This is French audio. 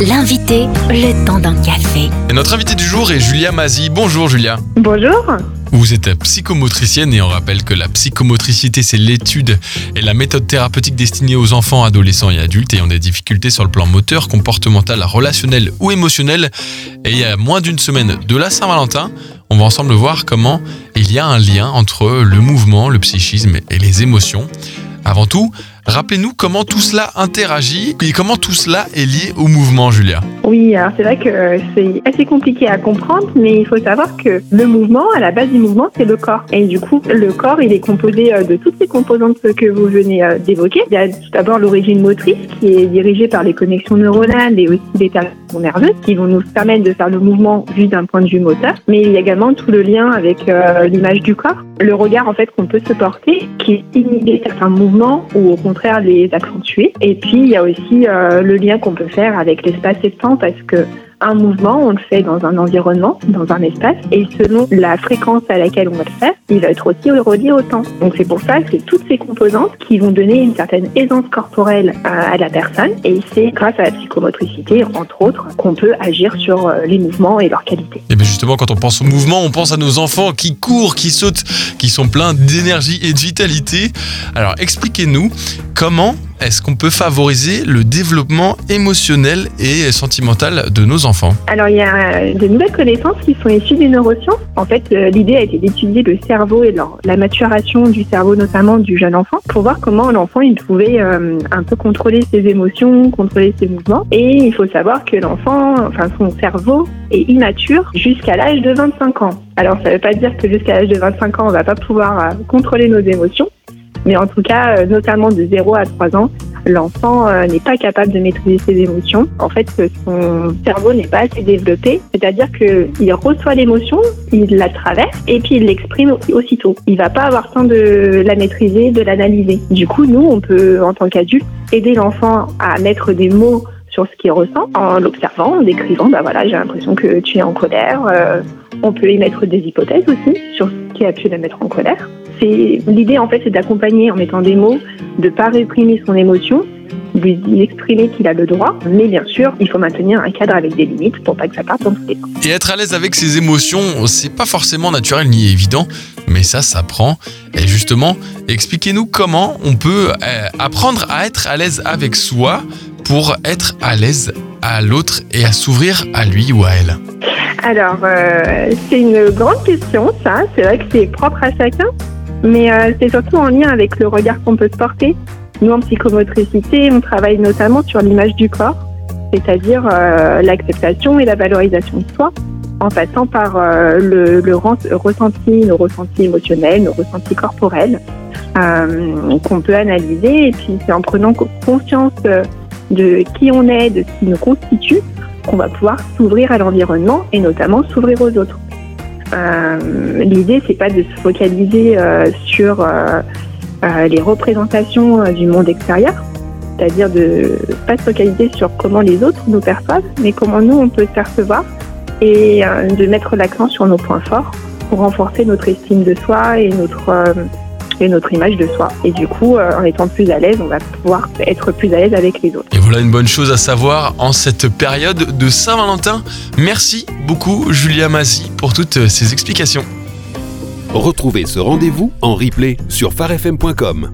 L'invité, le temps d'un café. Et notre invité du jour est Julia Mazi. Bonjour Julia. Bonjour. Vous êtes psychomotricienne et on rappelle que la psychomotricité, c'est l'étude et la méthode thérapeutique destinée aux enfants, adolescents et adultes ayant des difficultés sur le plan moteur, comportemental, relationnel ou émotionnel. Et il y a moins d'une semaine de la Saint-Valentin, on va ensemble voir comment il y a un lien entre le mouvement, le psychisme et les émotions. Avant tout, rappelez-nous comment tout cela interagit et comment tout cela est lié au mouvement, Julia. Oui, alors c'est vrai que euh, c'est assez compliqué à comprendre, mais il faut savoir que le mouvement, à la base du mouvement, c'est le corps. Et du coup, le corps, il est composé euh, de toutes ces composantes que vous venez euh, d'évoquer. Il y a tout d'abord l'origine motrice qui est dirigée par les connexions neuronales et aussi les terminaisons nerveuses qui vont nous permettre de faire le mouvement vu d'un point de vue moteur. Mais il y a également tout le lien avec l'image du corps, le regard en fait qu'on peut se porter, qui inhibe certains mouvements ou au contraire les accentuer. Et puis il y a aussi le lien qu'on peut faire avec l'espace et le temps parce que un mouvement, on le fait dans un environnement, dans un espace, et selon la fréquence à laquelle on va le faire, il va être aussi relié au temps. Donc c'est pour ça que c'est toutes ces composantes qui vont donner une certaine aisance corporelle à, la personne, et c'est grâce à la psychomotricité, entre autres, qu'on peut agir sur euh, les mouvements et leur qualité. Et bien justement, quand on pense au mouvement, on pense à nos enfants qui courent, qui sautent, qui sont pleins d'énergie et de vitalité. Alors expliquez-nous comment est-ce qu'on peut favoriser le développement émotionnel et sentimental de nos enfants Alors, il y a euh, de nouvelles connaissances qui sont issues des neurosciences. En fait, euh, l'idée a été d'étudier le cerveau et la maturation du cerveau, notamment du jeune enfant, pour voir comment l'enfant il pouvait euh, un peu contrôler ses émotions, contrôler ses mouvements. Et il faut savoir que l'enfant, enfin son cerveau, est immature jusqu'à l'âge de 25 ans. Alors, ça ne veut pas dire que jusqu'à l'âge de 25 ans, on ne va pas pouvoir contrôler nos émotions, mais en tout cas, euh, notamment de 0 à 3 ans, l'enfant euh, n'est pas capable de maîtriser ses émotions. En fait, son cerveau n'est pas assez développé, c'est-à-dire qu'il reçoit l'émotion, il la traverse et puis il l'exprime aussitôt. Il va pas avoir temps de la maîtriser, de l'analyser. Du coup, nous, on peut, en tant qu'adulte, aider l'enfant à mettre des mots sur ce qu'il ressent en l'observant, en décrivant, bah voilà, j'ai l'impression que tu es en colère. Euh, on peut émettre des hypothèses aussi sur ce qui a pu la mettre en colère. C'est l'idée en fait, c'est d'accompagner en mettant des mots, de pas réprimer son émotion, lui exprimer qu'il a le droit, mais bien sûr, il faut maintenir un cadre avec des limites pour pas que ça parte dans tous les sens. Et être à l'aise avec ses émotions, c'est pas forcément naturel ni évident, mais ça s'apprend. Et justement, expliquez-nous comment on peut euh, apprendre à être à l'aise avec soi pour être à l'aise à l'autre et à s'ouvrir à lui ou à elle. Alors, euh, c'est une grande question, ça. C'est vrai que c'est propre à chacun. Mais euh, c'est surtout en lien avec le regard qu'on peut se porter. Nous, en psychomotricité, on travaille notamment sur l'image du corps, c'est-à-dire euh, l'acceptation et la valorisation de soi, en passant par euh, le, le, ressenti, nos ressentis émotionnels, nos ressentis corporels, qu'on peut analyser. Et puis, c'est en prenant conscience de qui on est, de ce qui nous constitue, qu'on va pouvoir s'ouvrir à l'environnement et notamment s'ouvrir aux autres. Euh, L'idée, c'est pas de se focaliser euh, sur euh, les représentations du monde extérieur, c'est-à-dire de pas se focaliser sur comment les autres nous perçoivent, mais comment nous on peut se percevoir et de mettre l'accent sur nos points forts pour renforcer notre estime de soi et notre et notre image de soi. Et du coup, en étant plus à l'aise, on va pouvoir être plus à l'aise avec les autres. Et voilà une bonne chose à savoir en cette période de Saint-Valentin. Merci beaucoup Julia Massy pour toutes ces explications. Retrouvez ce rendez-vous en replay sur farfm.com.